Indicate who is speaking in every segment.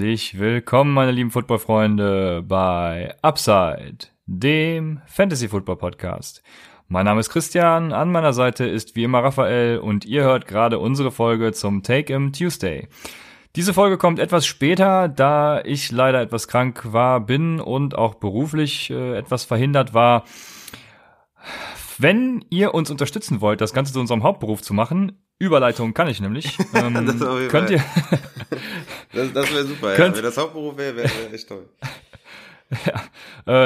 Speaker 1: Herzlich willkommen, meine lieben Footballfreunde, bei Upside, dem Fantasy Football Podcast. Mein Name ist Christian, an meiner Seite ist wie immer Raphael und ihr hört gerade unsere Folge zum Take Em Tuesday. Diese Folge kommt etwas später, da ich leider etwas krank war, bin und auch beruflich äh, etwas verhindert war. Wenn ihr uns unterstützen wollt, das Ganze zu unserem Hauptberuf zu machen, Überleitung kann ich nämlich. Ähm, könnt ihr
Speaker 2: das das wäre super, ja. Wenn das Hauptberuf wäre, wäre wär echt toll.
Speaker 1: ja.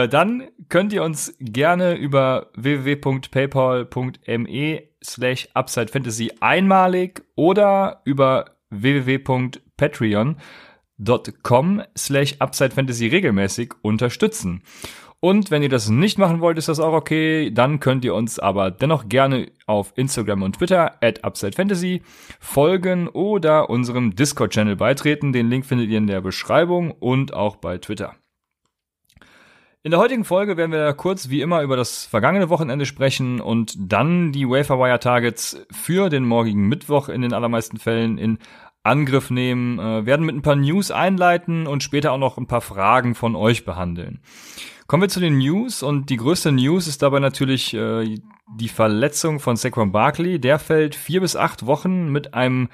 Speaker 1: Äh, dann könnt ihr uns gerne über www.paypal.me slash UpsideFantasy einmalig oder über www.patreon.com slash UpsideFantasy regelmäßig unterstützen. Und wenn ihr das nicht machen wollt, ist das auch okay. Dann könnt ihr uns aber dennoch gerne auf Instagram und Twitter at UpsideFantasy folgen oder unserem Discord-Channel beitreten. Den Link findet ihr in der Beschreibung und auch bei Twitter. In der heutigen Folge werden wir kurz wie immer über das vergangene Wochenende sprechen und dann die Waferwire Targets für den morgigen Mittwoch in den allermeisten Fällen in Angriff nehmen, äh, werden mit ein paar News einleiten und später auch noch ein paar Fragen von euch behandeln. Kommen wir zu den News und die größte News ist dabei natürlich äh, die Verletzung von Saquon Barkley. Der fällt vier bis acht Wochen mit einem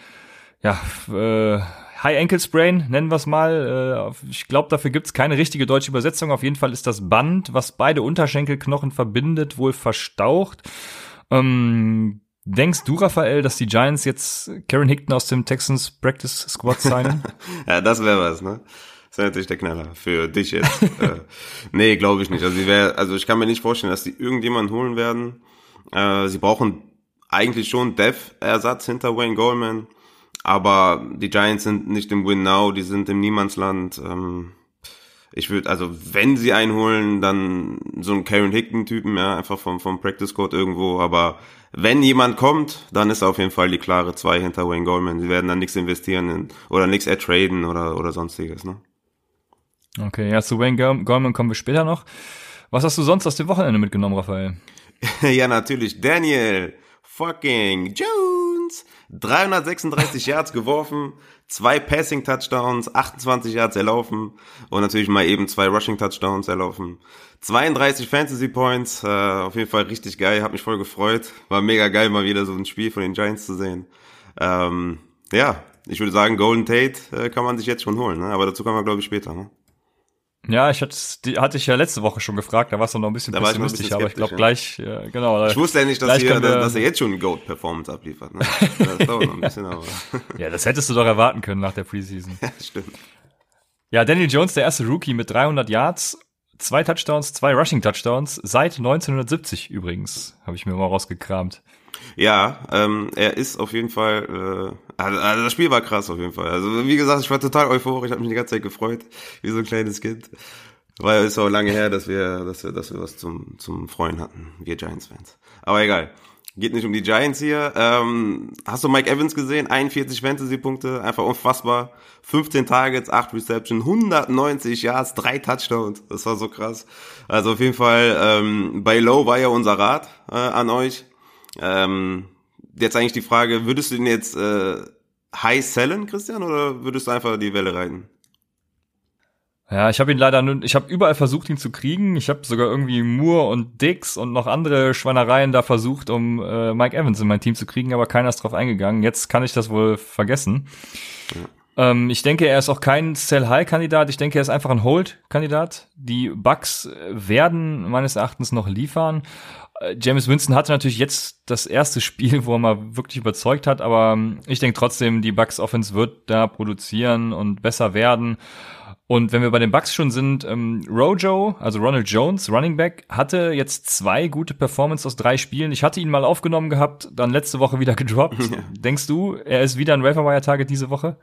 Speaker 1: ja, äh, High Ankle Sprain, nennen wir es mal. Äh, ich glaube, dafür gibt's keine richtige deutsche Übersetzung. Auf jeden Fall ist das Band, was beide Unterschenkelknochen verbindet, wohl verstaucht. Ähm, Denkst du, Raphael, dass die Giants jetzt Karen Hickton aus dem Texans Practice Squad sein?
Speaker 2: ja, das wäre was, ne? Das wäre natürlich der Knaller für dich jetzt. äh, nee, glaube ich nicht. Also, wär, also ich kann mir nicht vorstellen, dass sie irgendjemanden holen werden. Äh, sie brauchen eigentlich schon Dev-Ersatz hinter Wayne Goldman. Aber die Giants sind nicht im Win Now, die sind im Niemandsland. Ähm, ich würde, also wenn sie einholen, dann so einen Karen Hickton-Typen, ja, einfach vom, vom Practice Code irgendwo. Aber wenn jemand kommt, dann ist auf jeden Fall die klare zwei hinter Wayne Goldman. Sie werden dann nichts investieren in, oder nichts ertraden oder, oder sonstiges, ne?
Speaker 1: Okay, ja, zu Wayne Goldman kommen wir später noch. Was hast du sonst aus dem Wochenende mitgenommen, Raphael?
Speaker 2: ja, natürlich. Daniel fucking Jones. 336 Yards geworfen, zwei Passing Touchdowns, 28 Yards erlaufen und natürlich mal eben zwei Rushing Touchdowns erlaufen. 32 Fantasy Points, äh, auf jeden Fall richtig geil, hat mich voll gefreut. War mega geil, mal wieder so ein Spiel von den Giants zu sehen. Ähm, ja, ich würde sagen, Golden Tate äh, kann man sich jetzt schon holen, ne? aber dazu kommen wir, glaube ich, später. Ne?
Speaker 1: Ja, ich hatte, die hatte ich ja letzte Woche schon gefragt, da warst du noch ein bisschen da pessimistisch, bisschen aber ich glaube gleich, ja, genau.
Speaker 2: Ich wusste ja nicht, dass, hier, dass er jetzt schon Goat-Performance abliefert. Ne? Das dauert noch ein
Speaker 1: bisschen, aber. ja, das hättest du doch erwarten können nach der Preseason.
Speaker 2: Ja, stimmt.
Speaker 1: Ja, Daniel Jones, der erste Rookie mit 300 Yards, zwei Touchdowns, zwei Rushing-Touchdowns, seit 1970 übrigens, habe ich mir mal rausgekramt.
Speaker 2: Ja, ähm, er ist auf jeden Fall, äh, also, also das Spiel war krass auf jeden Fall. Also wie gesagt, ich war total euphorisch, ich habe mich die ganze Zeit gefreut, wie so ein kleines Kind. Weil es ist auch lange her, dass wir, dass wir, dass wir was zum, zum Freuen hatten, wir Giants-Fans. Aber egal. Geht nicht um die Giants hier. Ähm, hast du Mike Evans gesehen? 41 Fantasy-Punkte, einfach unfassbar. 15 Targets, 8 Reception, 190 Yards, 3 Touchdowns. Das war so krass. Also auf jeden Fall, ähm, bei Low war ja unser Rat äh, an euch. Ähm, jetzt eigentlich die Frage, würdest du ihn jetzt äh, high sellen, Christian, oder würdest du einfach die Welle reiten?
Speaker 1: Ja, ich habe ihn leider nur, ich habe überall versucht, ihn zu kriegen. Ich habe sogar irgendwie Moore und Dix und noch andere Schweinereien da versucht, um äh, Mike Evans in mein Team zu kriegen, aber keiner ist drauf eingegangen. Jetzt kann ich das wohl vergessen. Ja. Ähm, ich denke, er ist auch kein Sell-High-Kandidat. Ich denke, er ist einfach ein Hold-Kandidat. Die Bugs werden meines Erachtens noch liefern. Äh, James Winston hatte natürlich jetzt das erste Spiel, wo er mal wirklich überzeugt hat, aber ähm, ich denke trotzdem, die Bucks Offense wird da produzieren und besser werden. Und wenn wir bei den Bucks schon sind, ähm, Rojo, also Ronald Jones, Running Back, hatte jetzt zwei gute Performance aus drei Spielen. Ich hatte ihn mal aufgenommen gehabt, dann letzte Woche wieder gedroppt. Ja. Denkst du, er ist wieder ein Waferwire-Target diese Woche?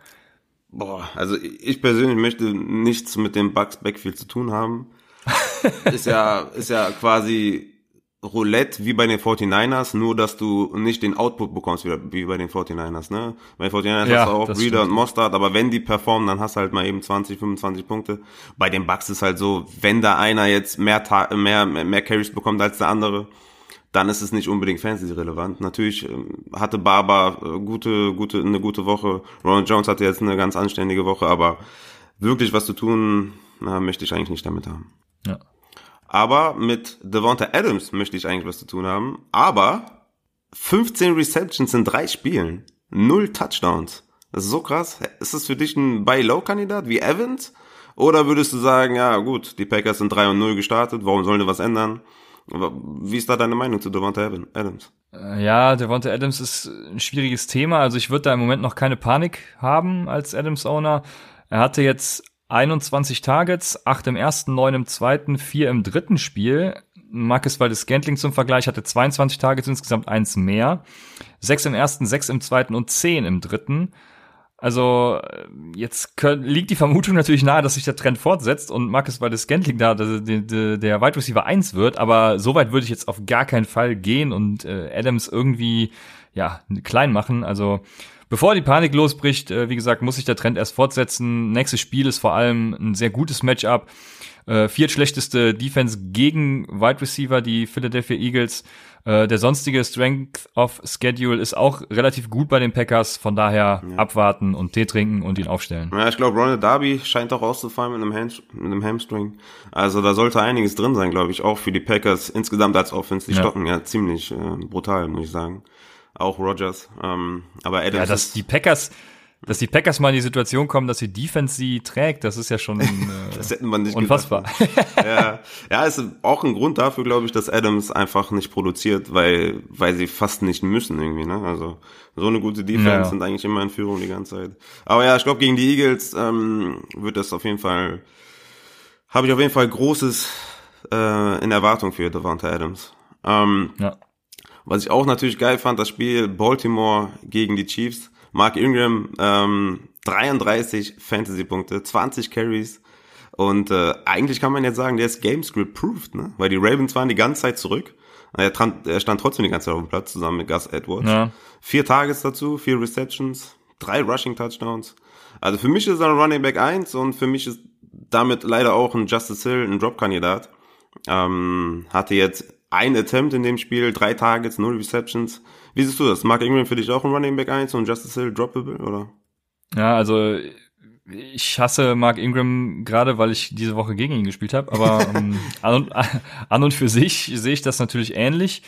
Speaker 2: Boah, also ich persönlich möchte nichts mit dem Bucks Backfield zu tun haben. ist ja, ist ja quasi Roulette wie bei den 49ers, nur dass du nicht den Output bekommst wie, bei den 49ers, ne? Bei den 49ers ja, hast du auch stimmt. und Mostard, aber wenn die performen, dann hast du halt mal eben 20, 25 Punkte. Bei den Bucks ist halt so, wenn da einer jetzt mehr, mehr, mehr Carries bekommt als der andere, dann ist es nicht unbedingt fantasy-relevant. Natürlich ähm, hatte Barber äh, gute, gute, eine gute Woche. Ronald Jones hatte jetzt eine ganz anständige Woche, aber wirklich was zu tun, na, möchte ich eigentlich nicht damit haben.
Speaker 1: Ja.
Speaker 2: Aber mit Devonta Adams möchte ich eigentlich was zu tun haben. Aber 15 Receptions in drei Spielen, null Touchdowns. Das ist so krass. Ist das für dich ein Buy-Low-Kandidat wie Evans? Oder würdest du sagen, ja gut, die Packers sind 3 und 0 gestartet, warum sollen die was ändern? Wie ist da deine Meinung zu Devonta Adams?
Speaker 1: Äh, ja, Devonta Adams ist ein schwieriges Thema. Also ich würde da im Moment noch keine Panik haben als Adams-Owner. Er hatte jetzt 21 Targets, 8 im ersten, 9 im zweiten, 4 im dritten Spiel. Marcus Waldes Scantling zum Vergleich hatte 22 Targets, insgesamt eins mehr. 6 im ersten, 6 im zweiten und 10 im dritten. Also jetzt können, liegt die Vermutung natürlich nahe, dass sich der Trend fortsetzt und Marcus Waldes Scantling da der, der, der Wide Receiver 1 wird, aber so weit würde ich jetzt auf gar keinen Fall gehen und äh, Adams irgendwie ja klein machen. Also bevor die Panik losbricht, äh, wie gesagt, muss sich der Trend erst fortsetzen. Nächstes Spiel ist vor allem ein sehr gutes Matchup. Äh, viertschlechteste Defense gegen Wide Receiver, die Philadelphia Eagles. Äh, der sonstige Strength of Schedule ist auch relativ gut bei den Packers. Von daher ja. abwarten und Tee trinken und ihn aufstellen.
Speaker 2: Ja, ich glaube, Ronald Darby scheint auch auszufallen mit einem, Hand, mit einem Hamstring. Also da sollte einiges drin sein, glaube ich, auch für die Packers insgesamt als Offense. Die ja. stocken ja ziemlich äh, brutal, muss ich sagen. Auch Rogers. Ähm, aber Adams
Speaker 1: ja, dass die Packers dass die Packers mal in die Situation kommen, dass die Defense sie trägt, das ist ja schon äh,
Speaker 2: das hätten wir nicht
Speaker 1: unfassbar.
Speaker 2: ja, ja, ist auch ein Grund dafür, glaube ich, dass Adams einfach nicht produziert, weil weil sie fast nicht müssen irgendwie. Ne? Also so eine gute Defense ja. sind eigentlich immer in Führung die ganze Zeit. Aber ja, ich glaube gegen die Eagles ähm, wird das auf jeden Fall, habe ich auf jeden Fall großes äh, in Erwartung für Devonta Adams. Ähm, ja. Was ich auch natürlich geil fand, das Spiel Baltimore gegen die Chiefs Mark Ingram, ähm, 33 Fantasy-Punkte, 20 Carries. Und äh, eigentlich kann man jetzt sagen, der ist Gamescript-proofed, ne? Weil die Ravens waren die ganze Zeit zurück. Er, er stand trotzdem die ganze Zeit auf dem Platz zusammen mit Gus Edwards. Ja. Vier Targets dazu, vier Receptions, drei Rushing Touchdowns. Also für mich ist er ein Running Back 1 und für mich ist damit leider auch ein Justice Hill ein Drop-Kandidat. Ähm, hatte jetzt ein Attempt in dem Spiel, drei Targets, null Receptions. Wie siehst du das? Mark Ingram für dich auch ein Running Back 1 und Justice Hill droppable, oder?
Speaker 1: Ja, also ich hasse Mark Ingram gerade, weil ich diese Woche gegen ihn gespielt habe, aber ähm, an, und, an und für sich sehe ich das natürlich ähnlich.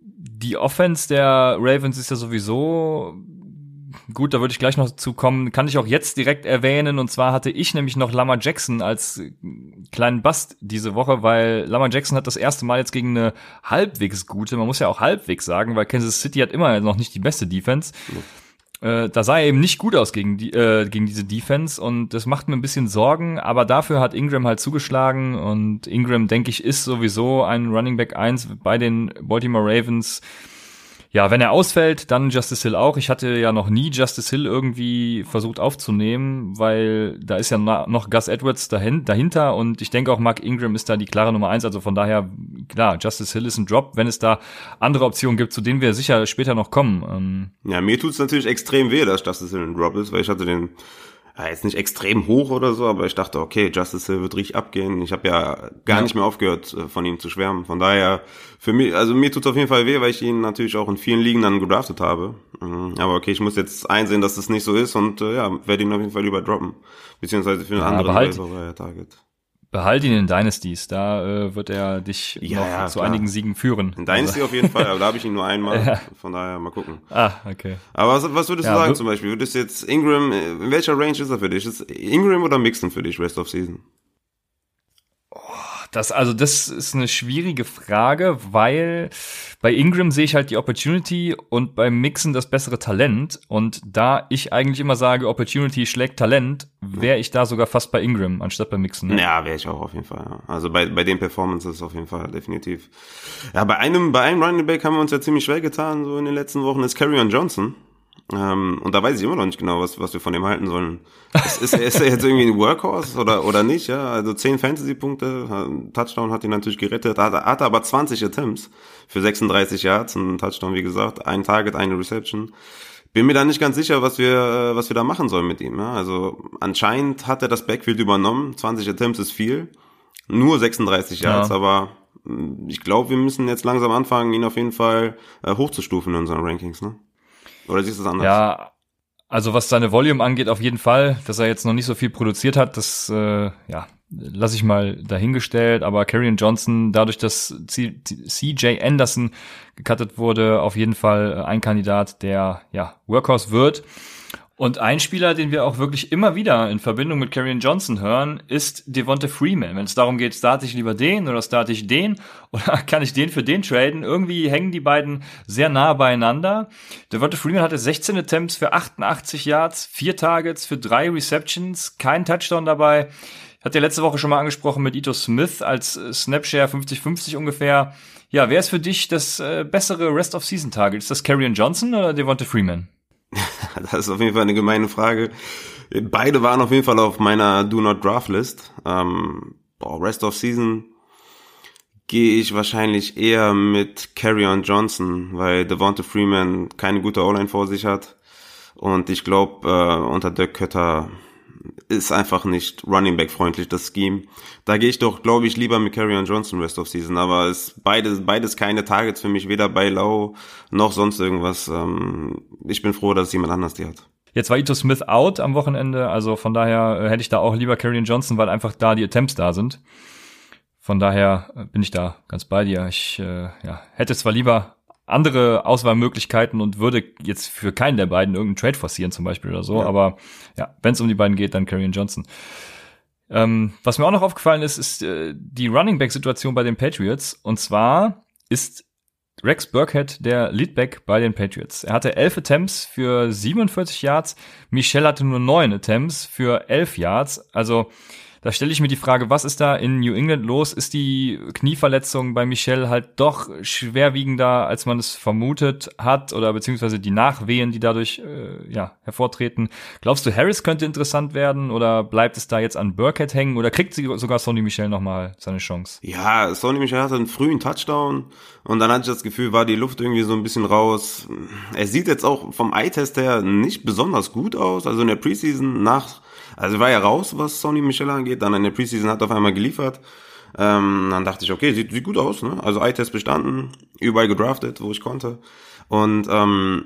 Speaker 1: Die Offense der Ravens ist ja sowieso gut, da würde ich gleich noch zu kommen, kann ich auch jetzt direkt erwähnen. Und zwar hatte ich nämlich noch Lama Jackson als kleinen Bast diese Woche, weil Lama Jackson hat das erste Mal jetzt gegen eine halbwegs gute, man muss ja auch halbwegs sagen, weil Kansas City hat immer noch nicht die beste Defense. Äh, da sah er eben nicht gut aus gegen, die, äh, gegen diese Defense. Und das macht mir ein bisschen Sorgen, aber dafür hat Ingram halt zugeschlagen. Und Ingram, denke ich, ist sowieso ein Running Back 1 bei den Baltimore Ravens ja, wenn er ausfällt, dann Justice Hill auch. Ich hatte ja noch nie Justice Hill irgendwie versucht aufzunehmen, weil da ist ja noch Gus Edwards dahinter und ich denke auch Mark Ingram ist da die klare Nummer eins. Also von daher, klar, Justice Hill ist ein Drop, wenn es da andere Optionen gibt, zu denen wir sicher später noch kommen.
Speaker 2: Ähm ja, mir tut's natürlich extrem weh, dass Justice Hill ein Drop ist, weil ich hatte den ja, jetzt nicht extrem hoch oder so, aber ich dachte, okay, Justice Hill wird richtig abgehen. Ich habe ja gar ja. nicht mehr aufgehört, äh, von ihm zu schwärmen. Von daher, für mich, also mir tut auf jeden Fall weh, weil ich ihn natürlich auch in vielen Ligen dann gedraftet habe. Mhm. Aber okay, ich muss jetzt einsehen, dass das nicht so ist und äh, ja, werde ihn auf jeden Fall überdroppen. Beziehungsweise für einen ja, anderen halt, Target.
Speaker 1: Behalt ihn in Dynasties, da äh, wird er dich ja, noch ja, zu klar. einigen Siegen führen.
Speaker 2: In Dynasty also. auf jeden Fall, aber da habe ich ihn nur einmal, ja. von daher mal gucken.
Speaker 1: Ah, okay.
Speaker 2: Aber was, was würdest du sagen zum Beispiel? Würdest du jetzt Ingram, in welcher Range ist er für dich? Ist Ingram oder Mixon für dich, Rest of Season?
Speaker 1: Das, also, das ist eine schwierige Frage, weil bei Ingram sehe ich halt die Opportunity und beim Mixen das bessere Talent. Und da ich eigentlich immer sage, Opportunity schlägt Talent, wäre ich da sogar fast bei Ingram anstatt bei Mixen.
Speaker 2: Ne? Ja, wäre ich auch auf jeden Fall. Ja. Also bei, bei den Performances auf jeden Fall, definitiv. Ja, bei einem, bei einem Running Back haben wir uns ja ziemlich schwer getan, so in den letzten Wochen, ist Carrion Johnson. Ähm, und da weiß ich immer noch nicht genau, was, was wir von dem halten sollen. Ist, ist, er, ist er jetzt irgendwie ein Workhorse oder, oder nicht? Ja, also 10 Fantasy-Punkte, Touchdown hat ihn natürlich gerettet, hat, hat aber 20 Attempts für 36 Yards, ein Touchdown, wie gesagt, ein Target, eine Reception. Bin mir da nicht ganz sicher, was wir, was wir da machen sollen mit ihm. Ja? Also anscheinend hat er das Backfield übernommen, 20 Attempts ist viel, nur 36 Yards, ja. aber ich glaube, wir müssen jetzt langsam anfangen, ihn auf jeden Fall äh, hochzustufen in unseren Rankings, ne? Oder siehst du das anders?
Speaker 1: Ja, also was seine Volume angeht, auf jeden Fall, dass er jetzt noch nicht so viel produziert hat, das äh, ja, lasse ich mal dahingestellt. Aber Karrion Johnson, dadurch, dass CJ Anderson gecuttet wurde, auf jeden Fall ein Kandidat, der ja Workhorse wird. Und ein Spieler, den wir auch wirklich immer wieder in Verbindung mit Karrion Johnson hören, ist Devonta Freeman. Wenn es darum geht, starte ich lieber den oder starte ich den oder kann ich den für den traden? Irgendwie hängen die beiden sehr nah beieinander. Devonta Freeman hatte 16 Attempts für 88 Yards, vier Targets für drei Receptions, kein Touchdown dabei. Hat ja letzte Woche schon mal angesprochen mit Ito Smith als Snapshare 50-50 ungefähr. Ja, wer ist für dich das äh, bessere Rest of Season Target? Ist das Karrion Johnson oder Devonta Freeman?
Speaker 2: das ist auf jeden Fall eine gemeine Frage. Beide waren auf jeden Fall auf meiner Do Not Draft List. Ähm, boah, Rest of Season gehe ich wahrscheinlich eher mit Carrion Johnson, weil Devonta Freeman keine gute O-Line vor sich hat. Und ich glaube, äh, unter Dirk Kötter ist einfach nicht Running Back freundlich, das Scheme. Da gehe ich doch, glaube ich, lieber mit Carrion Johnson Rest of Season, aber es beides, beides keine Targets für mich, weder bei Lau noch sonst irgendwas. Ähm, ich bin froh, dass jemand anders die hat.
Speaker 1: Jetzt war Ito Smith out am Wochenende, also von daher äh, hätte ich da auch lieber Carrion Johnson, weil einfach da die Attempts da sind. Von daher äh, bin ich da ganz bei dir. Ich äh, ja, hätte zwar lieber andere Auswahlmöglichkeiten und würde jetzt für keinen der beiden irgendeinen Trade forcieren zum Beispiel oder so. Ja. Aber ja, wenn es um die beiden geht, dann Karrion Johnson. Ähm, was mir auch noch aufgefallen ist, ist äh, die Running Back Situation bei den Patriots. Und zwar ist Rex Burkhead der Leadback bei den Patriots. Er hatte elf Attempts für 47 Yards. Michel hatte nur neun Attempts für elf Yards. Also da stelle ich mir die Frage, was ist da in New England los? Ist die Knieverletzung bei Michel halt doch schwerwiegender, als man es vermutet hat oder beziehungsweise die Nachwehen, die dadurch äh, ja, hervortreten? Glaubst du, Harris könnte interessant werden oder bleibt es da jetzt an Burkhead hängen oder kriegt sie sogar Sonny Michel nochmal seine Chance?
Speaker 2: Ja, Sonny Michel hatte einen frühen Touchdown und dann hatte ich das Gefühl, war die Luft irgendwie so ein bisschen raus. Er sieht jetzt auch vom Eye-Test her nicht besonders gut aus. Also in der Preseason nach also war ja raus, was Sony Michel angeht. Dann in der Preseason hat er auf einmal geliefert. Ähm, dann dachte ich, okay, sieht, sieht gut aus. Ne? Also Eye-Test bestanden, überall gedraftet, wo ich konnte. Und ähm,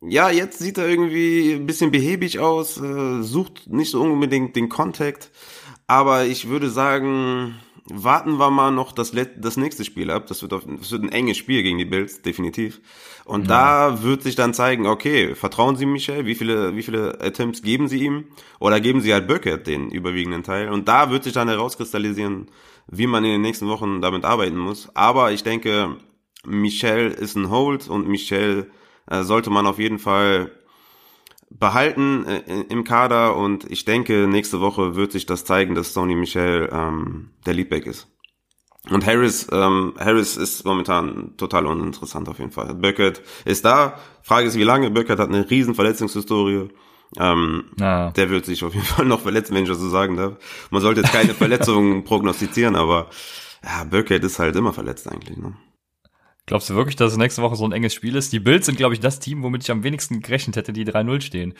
Speaker 2: ja, jetzt sieht er irgendwie ein bisschen behäbig aus, äh, sucht nicht so unbedingt den Kontakt. Aber ich würde sagen, warten wir mal noch das, das nächste Spiel ab. Das wird, auf, das wird ein enges Spiel gegen die Bills, definitiv. Und ja. da wird sich dann zeigen, okay, vertrauen Sie Michel? Wie viele, wie viele Attempts geben Sie ihm? Oder geben Sie halt Burkett den überwiegenden Teil? Und da wird sich dann herauskristallisieren, wie man in den nächsten Wochen damit arbeiten muss. Aber ich denke, Michel ist ein Hold und Michel äh, sollte man auf jeden Fall behalten äh, im Kader und ich denke, nächste Woche wird sich das zeigen, dass Sony Michel ähm, der Leadback ist. Und Harris, ähm, Harris ist momentan total uninteressant auf jeden Fall. Burkett ist da. Frage ist, wie lange. Burkett hat eine riesen Verletzungshistorie. Ähm, ah. Der wird sich auf jeden Fall noch verletzen, wenn ich das so sagen darf. Man sollte jetzt keine Verletzungen prognostizieren, aber ja, Burkett ist halt immer verletzt eigentlich. Ne?
Speaker 1: Glaubst du wirklich, dass es nächste Woche so ein enges Spiel ist? Die Bills sind, glaube ich, das Team, womit ich am wenigsten gerechnet hätte, die 3-0 stehen.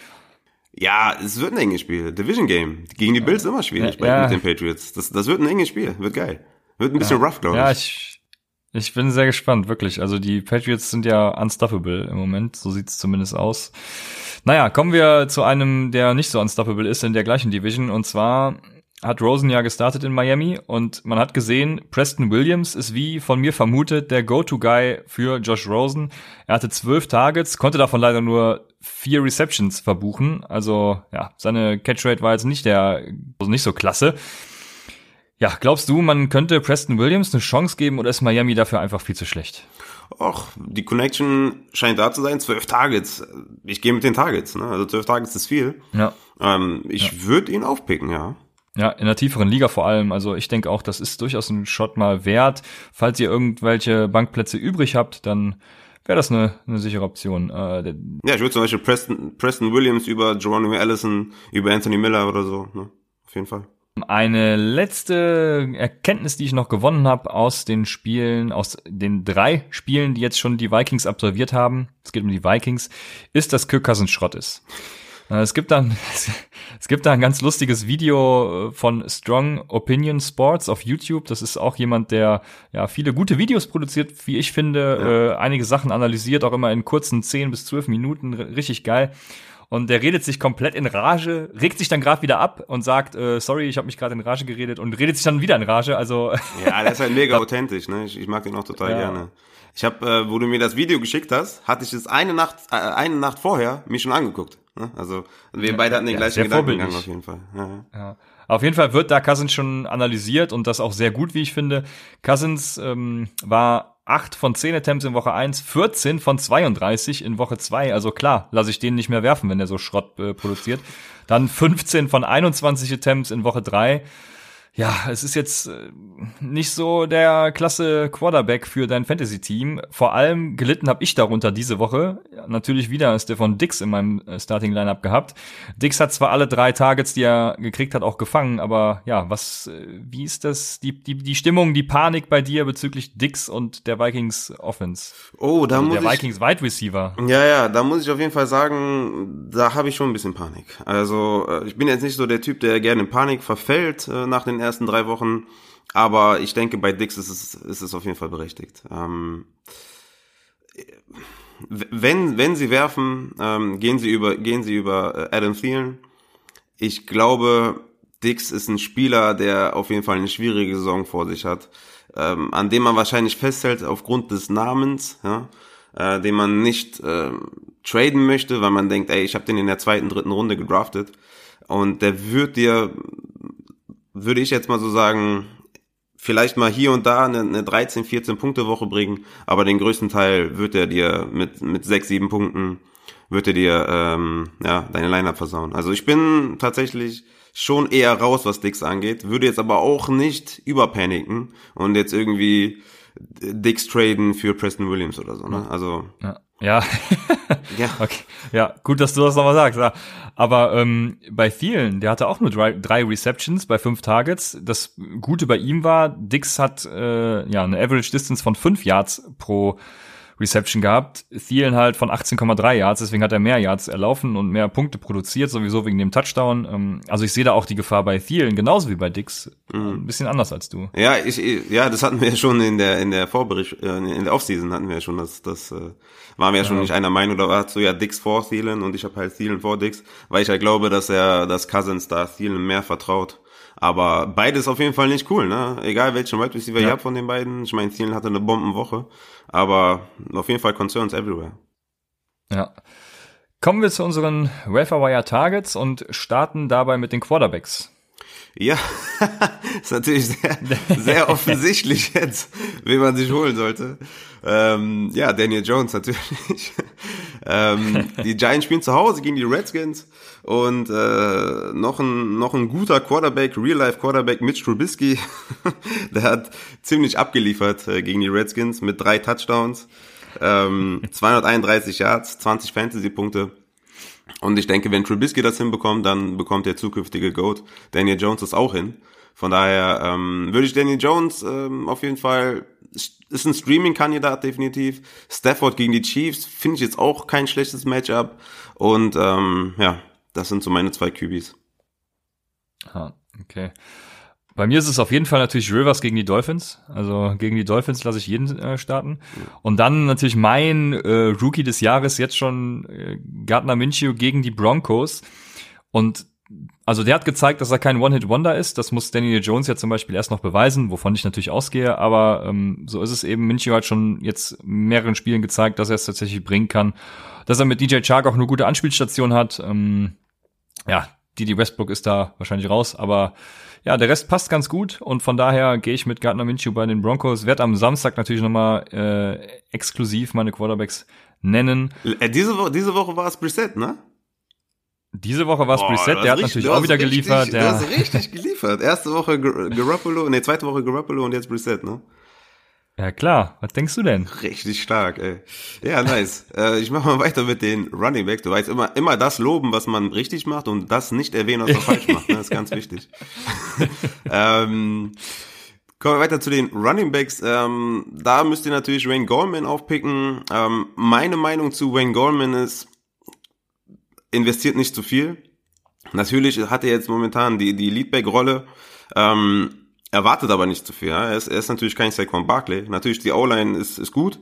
Speaker 2: Ja, es wird ein enges Spiel. Division Game. Gegen die Bills immer schwierig ja, ja. mit den Patriots. Das, das wird ein enges Spiel. Wird geil. Wird ein bisschen
Speaker 1: ja.
Speaker 2: rough, glaube
Speaker 1: ich. Ja, ich, ich bin sehr gespannt, wirklich. Also die Patriots sind ja unstoppable im Moment. So sieht's zumindest aus. Naja, kommen wir zu einem, der nicht so unstoppable ist in der gleichen Division. Und zwar hat Rosen ja gestartet in Miami und man hat gesehen, Preston Williams ist wie von mir vermutet der Go-To-Guy für Josh Rosen. Er hatte zwölf Targets, konnte davon leider nur vier Receptions verbuchen. Also ja, seine Catchrate war jetzt nicht der, also nicht so klasse. Ja, glaubst du, man könnte Preston Williams eine Chance geben oder ist Miami dafür einfach viel zu schlecht?
Speaker 2: Och, die Connection scheint da zu sein. Zwölf Targets. Ich gehe mit den Targets. Ne? Also zwölf Targets ist viel. Ja. Ähm, ich ja. würde ihn aufpicken, ja.
Speaker 1: Ja, in der tieferen Liga vor allem. Also ich denke auch, das ist durchaus ein Shot mal wert. Falls ihr irgendwelche Bankplätze übrig habt, dann wäre das eine, eine sichere Option. Äh,
Speaker 2: ja, ich würde zum Beispiel Preston, Preston Williams über Geronimo Allison, über Anthony Miller oder so, ne? Auf jeden Fall.
Speaker 1: Eine letzte Erkenntnis, die ich noch gewonnen habe aus den Spielen, aus den drei Spielen, die jetzt schon die Vikings absolviert haben, es geht um die Vikings, ist, dass Kirk Cousins Schrott ist. Äh, es gibt dann, es gibt da ein ganz lustiges Video äh, von Strong Opinion Sports auf YouTube. Das ist auch jemand, der ja viele gute Videos produziert, wie ich finde, ja. äh, einige Sachen analysiert, auch immer in kurzen 10 bis 12 Minuten, richtig geil. Und der redet sich komplett in Rage, regt sich dann gerade wieder ab und sagt, äh, sorry, ich habe mich gerade in Rage geredet und redet sich dann wieder in Rage. Also
Speaker 2: ja, der ist halt mega authentisch, ne? Ich, ich mag den auch total ja. gerne. Ich habe, äh, wo du mir das Video geschickt hast, hatte ich es eine Nacht, äh, eine Nacht vorher mich schon angeguckt. Ne? Also wir ja, beide hatten den ja, gleichen Gedankengang auf jeden Fall. Ja,
Speaker 1: ja. Auf jeden Fall wird da Cousins schon analysiert und das auch sehr gut, wie ich finde. Cousins ähm, war 8 von 10 Attempts in Woche 1, 14 von 32 in Woche 2. Also klar, lasse ich den nicht mehr werfen, wenn er so Schrott äh, produziert. Dann 15 von 21 Attempts in Woche 3 ja, es ist jetzt äh, nicht so der klasse Quarterback für dein Fantasy-Team. Vor allem gelitten habe ich darunter diese Woche. Natürlich wieder Stefan Dix in meinem äh, Starting-Lineup gehabt. Dix hat zwar alle drei Targets, die er gekriegt hat, auch gefangen, aber ja, was, äh, wie ist das, die, die, die Stimmung, die Panik bei dir bezüglich Dix und der Vikings Offense?
Speaker 2: Oh, da also muss
Speaker 1: der Vikings Wide Receiver.
Speaker 2: Ja, ja, da muss ich auf jeden Fall sagen, da habe ich schon ein bisschen Panik. Also ich bin jetzt nicht so der Typ, der gerne in Panik verfällt nach den ersten drei Wochen. Aber ich denke, bei Dix ist es, ist es auf jeden Fall berechtigt. Ähm, wenn, wenn sie werfen, ähm, gehen sie über, gehen sie über äh, Adam Thielen. Ich glaube, Dix ist ein Spieler, der auf jeden Fall eine schwierige Saison vor sich hat, ähm, an dem man wahrscheinlich festhält aufgrund des Namens, ja, äh, den man nicht äh, traden möchte, weil man denkt, ey, ich habe den in der zweiten, dritten Runde gedraftet und der wird dir würde ich jetzt mal so sagen, vielleicht mal hier und da eine, eine 13, 14 Punkte Woche bringen, aber den größten Teil wird er dir mit, mit 6, 7 Punkten, wird er dir ähm, ja, deine Lineup versauen. Also ich bin tatsächlich schon eher raus, was Dix angeht, würde jetzt aber auch nicht überpaniken und jetzt irgendwie Dix traden für Preston Williams oder so. Ne? Also
Speaker 1: ja. Ja. ja. Okay. Ja, gut, dass du das nochmal sagst. Ja. Aber ähm, bei vielen, der hatte auch nur drei, drei Receptions bei fünf Targets. Das Gute bei ihm war, Dix hat äh, ja eine Average Distance von fünf Yards pro Reception gehabt. Thielen halt von 18,3 Yards, deswegen hat er mehr Yards erlaufen und mehr Punkte produziert, sowieso wegen dem Touchdown. Ähm, also ich sehe da auch die Gefahr bei Thielen, genauso wie bei Dix. Mhm. Ein bisschen anders als du.
Speaker 2: Ja, ich, ja, das hatten wir ja schon in der, in der Vorbericht, äh, in der Offseason hatten wir ja schon, das, das äh, waren wir ja schon nicht einer Meinung, da war so ja Dix vor Thielen und ich habe halt Thielen vor Dix, weil ich halt glaube, dass er, dass Cousins da Thielen mehr vertraut. Aber beides auf jeden Fall nicht cool, ne? Egal welchen Wide Receiver ja. ihr habt von den beiden. Ich meine, Thielen hatte eine Bombenwoche. Aber auf jeden Fall Concerns everywhere.
Speaker 1: Ja. Kommen wir zu unseren Wire Targets und starten dabei mit den Quarterbacks.
Speaker 2: Ja, ist natürlich sehr, sehr offensichtlich jetzt, wen man sich holen sollte. Ähm, ja, Daniel Jones natürlich. Ähm, die Giants spielen zu Hause gegen die Redskins und äh, noch ein noch ein guter Quarterback, Real Life Quarterback Mitch Trubisky, der hat ziemlich abgeliefert äh, gegen die Redskins mit drei Touchdowns, ähm, 231 Yards, 20 Fantasy Punkte. Und ich denke, wenn Trubisky das hinbekommt, dann bekommt der zukünftige Goat Daniel Jones das auch hin. Von daher ähm, würde ich Daniel Jones ähm, auf jeden Fall ist ein Streaming-Kandidat definitiv. Stafford gegen die Chiefs finde ich jetzt auch kein schlechtes Matchup. Und ähm, ja, das sind so meine zwei QBs.
Speaker 1: Ah, okay. Bei mir ist es auf jeden Fall natürlich Rivers gegen die Dolphins. Also gegen die Dolphins lasse ich jeden äh, starten. Und dann natürlich mein äh, Rookie des Jahres jetzt schon äh, Gardner Minshew gegen die Broncos. Und also der hat gezeigt, dass er kein One-Hit-Wonder ist. Das muss Daniel Jones ja zum Beispiel erst noch beweisen, wovon ich natürlich ausgehe. Aber ähm, so ist es eben. Minshew hat schon jetzt mehreren Spielen gezeigt, dass er es tatsächlich bringen kann. Dass er mit DJ Chark auch eine gute Anspielstation hat. Ähm, ja, Didi Westbrook ist da wahrscheinlich raus, aber ja, der Rest passt ganz gut und von daher gehe ich mit Gardner Minshew bei den Broncos. Werd am Samstag natürlich nochmal äh, exklusiv meine Quarterbacks nennen.
Speaker 2: Äh, diese, Woche, diese Woche war es Brissett, ne?
Speaker 1: Diese Woche war es Brissett, der hat richtig, natürlich auch wieder richtig, geliefert.
Speaker 2: Der hast richtig geliefert. Erste Woche Garoppolo, nee, zweite Woche Garoppolo und jetzt Brissett, ne?
Speaker 1: Ja klar, was denkst du denn?
Speaker 2: Richtig stark, ey. Ja, nice. äh, ich mache mal weiter mit den Running Backs. Du weißt immer, immer das loben, was man richtig macht und das nicht erwähnen, was man falsch macht. Ne? Das ist ganz wichtig. ähm, kommen wir weiter zu den Running Backs. Ähm, da müsst ihr natürlich Wayne Goldman aufpicken. Ähm, meine Meinung zu Wayne Goldman ist, investiert nicht zu viel. Natürlich hat er jetzt momentan die, die Leadback-Rolle, ähm, erwartet aber nicht zu viel. Ja? Er, ist, er ist natürlich kein Saquon Barkley. Natürlich, die O-Line ist, ist gut,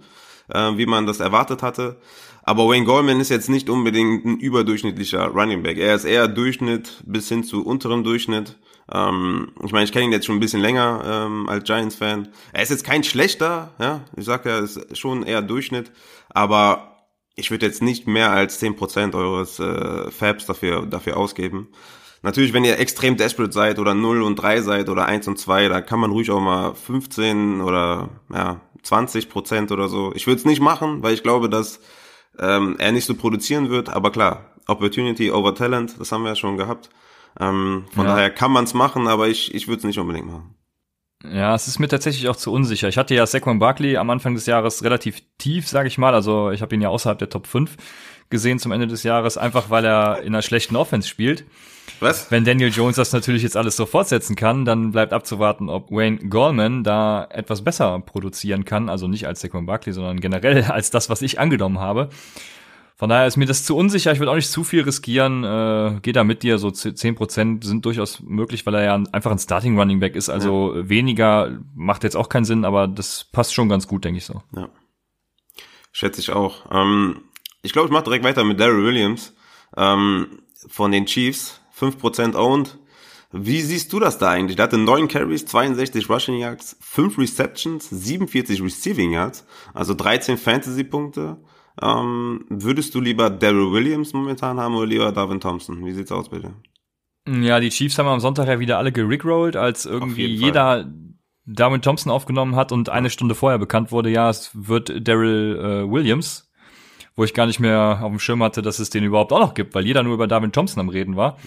Speaker 2: äh, wie man das erwartet hatte. Aber Wayne Goldman ist jetzt nicht unbedingt ein überdurchschnittlicher Running Back. Er ist eher Durchschnitt bis hin zu unterem Durchschnitt. Ähm, ich meine, ich kenne ihn jetzt schon ein bisschen länger ähm, als Giants-Fan. Er ist jetzt kein schlechter, ja. Ich sag ja, ist schon eher Durchschnitt. Aber ich würde jetzt nicht mehr als 10% eures äh, Fabs dafür, dafür ausgeben. Natürlich, wenn ihr extrem desperate seid oder 0 und 3 seid oder 1 und 2, da kann man ruhig auch mal 15 oder ja, 20% oder so. Ich würde es nicht machen, weil ich glaube, dass ähm, er nicht so produzieren wird. Aber klar, Opportunity over Talent, das haben wir ja schon gehabt. Ähm, von ja. daher kann man es machen, aber ich, ich würde es nicht unbedingt machen.
Speaker 1: Ja, es ist mir tatsächlich auch zu unsicher. Ich hatte ja Saquon Barkley am Anfang des Jahres relativ tief, sage ich mal. Also ich habe ihn ja außerhalb der Top 5 gesehen zum Ende des Jahres, einfach weil er in einer schlechten Offense spielt. Was? Wenn Daniel Jones das natürlich jetzt alles so fortsetzen kann, dann bleibt abzuwarten, ob Wayne Gallman da etwas besser produzieren kann. Also nicht als Saquon Barkley, sondern generell als das, was ich angenommen habe. Von daher ist mir das zu unsicher. Ich würde auch nicht zu viel riskieren. Äh, Geh da mit dir. So zehn Prozent sind durchaus möglich, weil er ja einfach ein Starting Running Back ist. Also ja. weniger macht jetzt auch keinen Sinn, aber das passt schon ganz gut, denke ich so.
Speaker 2: Ja. Schätze ich auch. Ähm, ich glaube, ich mache direkt weiter mit Daryl Williams ähm, von den Chiefs. fünf Prozent owned. Wie siehst du das da eigentlich? Der hatte 9 Carries, 62 Rushing Yards, 5 Receptions, 47 Receiving Yards, also 13 Fantasy-Punkte. Ähm, würdest du lieber Daryl Williams momentan haben oder lieber Darwin Thompson? Wie sieht's aus bitte?
Speaker 1: Ja, die Chiefs haben am Sonntag ja wieder alle gerickrollt, als irgendwie jeder Darwin Thompson aufgenommen hat und eine Stunde vorher bekannt wurde, ja, es wird Daryl äh, Williams, wo ich gar nicht mehr auf dem Schirm hatte, dass es den überhaupt auch noch gibt, weil jeder nur über Darwin Thompson am Reden war.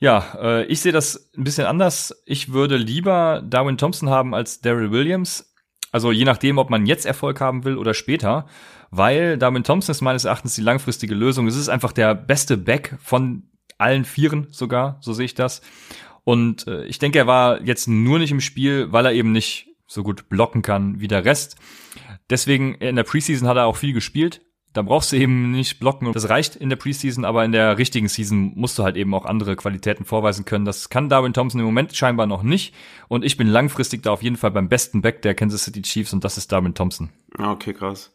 Speaker 1: Ja, äh, ich sehe das ein bisschen anders. Ich würde lieber Darwin Thompson haben als Daryl Williams. Also je nachdem, ob man jetzt Erfolg haben will oder später weil Darwin Thompson ist meines Erachtens die langfristige Lösung. Es ist einfach der beste Back von allen Vieren sogar, so sehe ich das. Und äh, ich denke, er war jetzt nur nicht im Spiel, weil er eben nicht so gut blocken kann wie der Rest. Deswegen in der Preseason hat er auch viel gespielt. Da brauchst du eben nicht blocken. Das reicht in der Preseason, aber in der richtigen Season musst du halt eben auch andere Qualitäten vorweisen können. Das kann Darwin Thompson im Moment scheinbar noch nicht. Und ich bin langfristig da auf jeden Fall beim besten Back der Kansas City Chiefs und das ist Darwin Thompson.
Speaker 2: Okay, krass.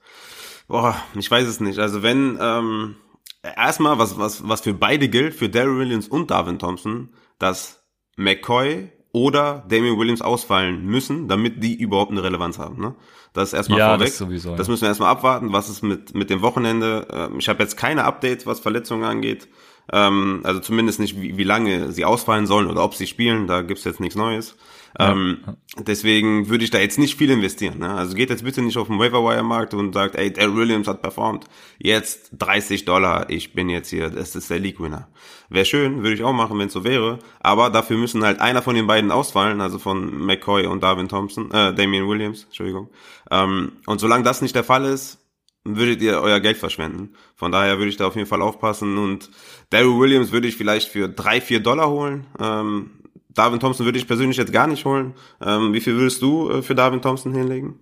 Speaker 2: Boah, ich weiß es nicht. Also wenn, ähm, erstmal, was, was, was für beide gilt, für Daryl Williams und Darwin Thompson, dass McCoy oder Damian Williams ausfallen müssen, damit die überhaupt eine Relevanz haben. Ne? Das ist erstmal ja, vorweg. Das, sowieso, ja. das müssen wir erstmal abwarten, was ist mit, mit dem Wochenende. Ähm, ich habe jetzt keine Updates, was Verletzungen angeht. Ähm, also zumindest nicht, wie, wie lange sie ausfallen sollen oder ob sie spielen. Da gibt's jetzt nichts Neues. Ähm, deswegen würde ich da jetzt nicht viel investieren. Ne? Also geht jetzt bitte nicht auf den Waiver-Wire-Markt und sagt, ey, Darryl Williams hat performt, jetzt 30 Dollar, ich bin jetzt hier, das ist der League-Winner. Wäre schön, würde ich auch machen, wenn es so wäre, aber dafür müssen halt einer von den beiden ausfallen, also von McCoy und Darwin Thompson, äh, Damian Williams, Entschuldigung. Ähm, und solange das nicht der Fall ist, würdet ihr euer Geld verschwenden. Von daher würde ich da auf jeden Fall aufpassen und Daryl Williams würde ich vielleicht für drei, vier Dollar holen. Ähm, Darwin Thompson würde ich persönlich jetzt gar nicht holen. Ähm, wie viel würdest du äh, für Darwin Thompson hinlegen?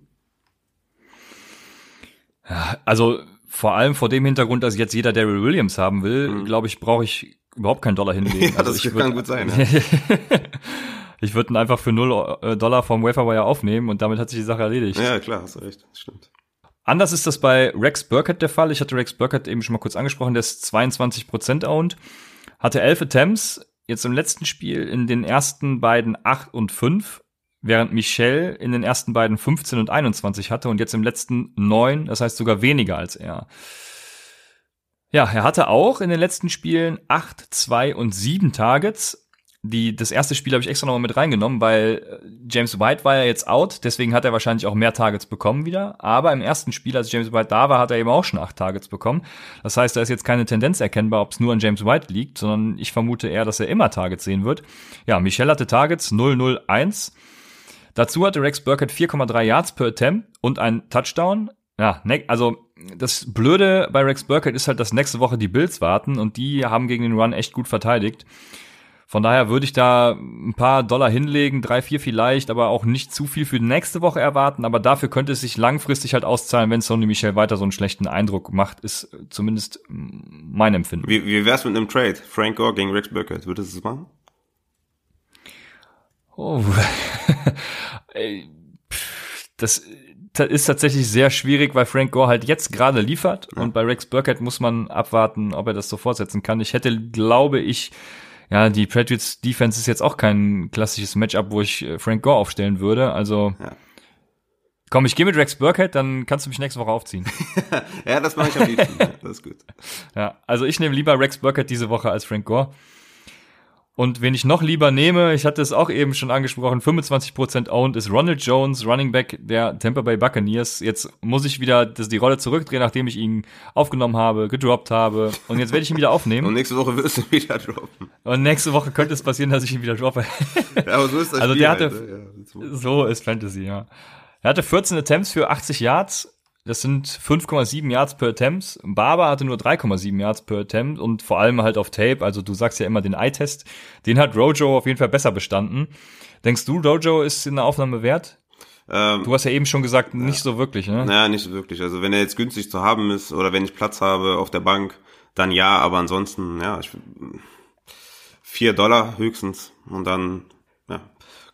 Speaker 1: Also vor allem vor dem Hintergrund, dass jetzt jeder Daryl Williams haben will, mhm. glaube ich, brauche ich überhaupt keinen Dollar hinlegen.
Speaker 2: ja, also das
Speaker 1: ich
Speaker 2: kann gut sein.
Speaker 1: Ja. ich würde ihn einfach für null äh, Dollar vom Waferwire aufnehmen und damit hat sich die Sache erledigt.
Speaker 2: Ja, klar, hast du recht, das stimmt.
Speaker 1: Anders ist das bei Rex Burkett der Fall. Ich hatte Rex Burkett eben schon mal kurz angesprochen, der ist 22% owned, hatte 11 Attempts, jetzt im letzten Spiel in den ersten beiden 8 und 5, während Michel in den ersten beiden 15 und 21 hatte und jetzt im letzten 9, das heißt sogar weniger als er. Ja, er hatte auch in den letzten Spielen 8, 2 und 7 Targets die, das erste Spiel habe ich extra nochmal mit reingenommen, weil äh, James White war ja jetzt out, deswegen hat er wahrscheinlich auch mehr Targets bekommen wieder. Aber im ersten Spiel, als James White da war, hat er eben auch schon acht Targets bekommen. Das heißt, da ist jetzt keine Tendenz erkennbar, ob es nur an James White liegt, sondern ich vermute eher, dass er immer Targets sehen wird. Ja, Michel hatte Targets 001. Dazu hatte Rex Burkett 4,3 Yards per Attempt und ein Touchdown. Ja, ne, also das Blöde bei Rex Burkett ist halt, dass nächste Woche die Bills warten und die haben gegen den Run echt gut verteidigt. Von daher würde ich da ein paar Dollar hinlegen, drei, vier vielleicht, aber auch nicht zu viel für die nächste Woche erwarten. Aber dafür könnte es sich langfristig halt auszahlen, wenn Sonny Michel weiter so einen schlechten Eindruck macht, ist zumindest mein Empfinden.
Speaker 2: Wie, wie wär's mit einem Trade? Frank Gore gegen Rex Burkett, würdest du es machen?
Speaker 1: Oh. das ist tatsächlich sehr schwierig, weil Frank Gore halt jetzt gerade liefert ja. und bei Rex Burkett muss man abwarten, ob er das so fortsetzen kann. Ich hätte, glaube ich, ja, die Patriots Defense ist jetzt auch kein klassisches Matchup, wo ich äh, Frank Gore aufstellen würde. Also ja. komm, ich gehe mit Rex Burkhead, dann kannst du mich nächste Woche aufziehen.
Speaker 2: ja, das mache ich am liebsten. das ist gut.
Speaker 1: Ja, also ich nehme lieber Rex Burkhead diese Woche als Frank Gore. Und wen ich noch lieber nehme, ich hatte es auch eben schon angesprochen, 25% owned ist Ronald Jones, Running Back der Tampa Bay Buccaneers. Jetzt muss ich wieder das, die Rolle zurückdrehen, nachdem ich ihn aufgenommen habe, gedroppt habe. Und jetzt werde ich ihn wieder aufnehmen.
Speaker 2: Und nächste Woche wirst du ihn wieder droppen.
Speaker 1: Und nächste Woche könnte es passieren, dass ich ihn wieder droppe.
Speaker 2: Ja, aber so ist das
Speaker 1: Also
Speaker 2: Spiel
Speaker 1: der hatte,
Speaker 2: halt,
Speaker 1: ne? ja, so ist Fantasy, ja. Er hatte 14 Attempts für 80 Yards, das sind 5,7 Yards per Attempt. Barber hatte nur 3,7 Yards per Attempt und vor allem halt auf Tape. Also du sagst ja immer den Eye-Test. Den hat Rojo auf jeden Fall besser bestanden. Denkst du, Rojo ist in der Aufnahme wert? Ähm, du hast ja eben schon gesagt, nicht ja. so wirklich, ne?
Speaker 2: Naja, nicht so wirklich. Also wenn er jetzt günstig zu haben ist oder wenn ich Platz habe auf der Bank, dann ja, aber ansonsten, ja, ich, vier Dollar höchstens und dann, ja,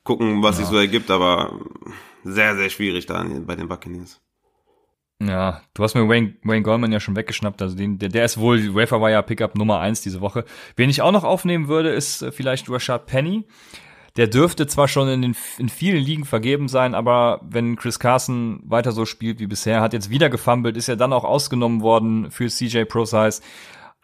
Speaker 2: gucken, was ja. sich so ergibt, aber sehr, sehr schwierig da bei den Buccaneers.
Speaker 1: Ja, du hast mir Wayne, Wayne Goldman ja schon weggeschnappt. Also den, der, der ist wohl Waferwire Pickup Nummer eins diese Woche. Wen ich auch noch aufnehmen würde, ist äh, vielleicht Rashad Penny. Der dürfte zwar schon in, den, in vielen Ligen vergeben sein, aber wenn Chris Carson weiter so spielt wie bisher, hat jetzt wieder gefummelt, ist ja dann auch ausgenommen worden für CJ ProSize.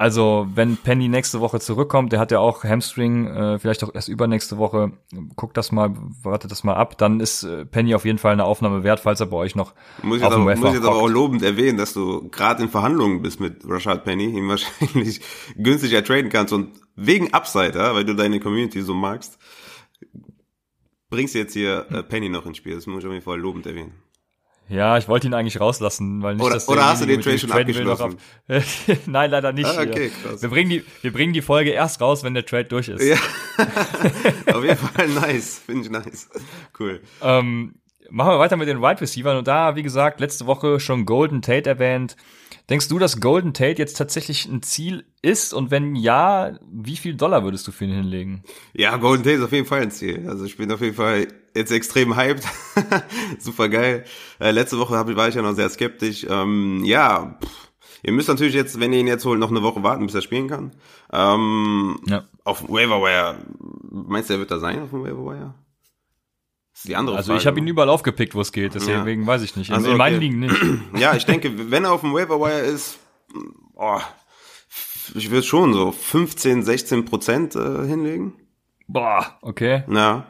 Speaker 1: Also, wenn Penny nächste Woche zurückkommt, der hat ja auch Hamstring, äh, vielleicht auch erst übernächste Woche, guckt das mal, wartet das mal ab, dann ist äh, Penny auf jeden Fall eine Aufnahme wert, falls er bei euch noch
Speaker 2: muss ich auf aber, Muss ich jetzt aber auch lobend erwähnen, dass du gerade in Verhandlungen bist mit Rashad Penny, ihn wahrscheinlich günstiger traden kannst und wegen Upside, ja, weil du deine Community so magst, bringst du jetzt hier äh, Penny noch ins Spiel. Das muss ich auf jeden Fall lobend erwähnen.
Speaker 1: Ja, ich wollte ihn eigentlich rauslassen, weil nicht,
Speaker 2: oder,
Speaker 1: dass
Speaker 2: oder hast du den Trade schon abgeschlossen?
Speaker 1: Ab Nein, leider nicht. Ah, okay, krass. Wir bringen die, wir bringen die Folge erst raus, wenn der Trade durch ist. Ja.
Speaker 2: Auf jeden Fall nice, finde ich nice. Cool.
Speaker 1: Ähm, machen wir weiter mit den Wide Receivers und da, wie gesagt, letzte Woche schon Golden Tate erwähnt. Denkst du, dass Golden Tate jetzt tatsächlich ein Ziel ist? Und wenn ja, wie viel Dollar würdest du für ihn hinlegen?
Speaker 2: Ja, Golden Tate ist auf jeden Fall ein Ziel. Also ich bin auf jeden Fall jetzt extrem hyped. Super geil. Äh, letzte Woche war ich ja noch sehr skeptisch. Ähm, ja, pff, ihr müsst natürlich jetzt, wenn ihr ihn jetzt holt, noch eine Woche warten, bis er spielen kann. Ähm, ja. Auf Waiver Meinst du, er wird da sein auf dem Waiver
Speaker 1: ist die andere also Frage. ich habe ihn überall aufgepickt, wo es geht, deswegen ja. weiß ich nicht. Also, in okay. meinen Ligen nicht.
Speaker 2: Ja, ich denke, wenn er auf dem Waiver Wire ist, oh, ich würde schon so 15, 16 Prozent äh, hinlegen.
Speaker 1: Boah, okay.
Speaker 2: Ja.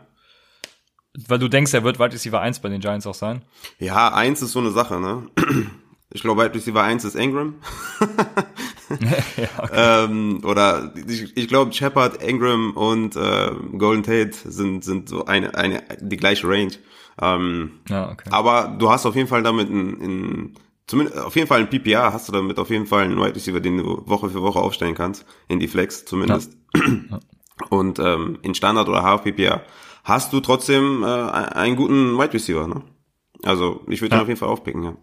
Speaker 1: Weil du denkst, er wird Wide Receiver 1 bei den Giants auch sein?
Speaker 2: Ja, 1 ist so eine Sache, ne? Ich glaube, Wide Receiver 1 ist Ingram. ja, okay. ähm, oder ich, ich glaube, Shepard, Ingram und äh, Golden Tate sind, sind so eine, eine, die gleiche Range. Ähm, ja, okay. Aber du hast auf jeden Fall damit in, in zumindest auf jeden Fall ein PPR hast du damit auf jeden Fall einen Wide Receiver, den du Woche für Woche aufstellen kannst, in die Flex zumindest. Ja. Und ähm, in Standard oder Half PPR hast du trotzdem äh, einen guten Wide Receiver, ne? Also ich würde ja. ihn auf jeden Fall aufpicken, ja.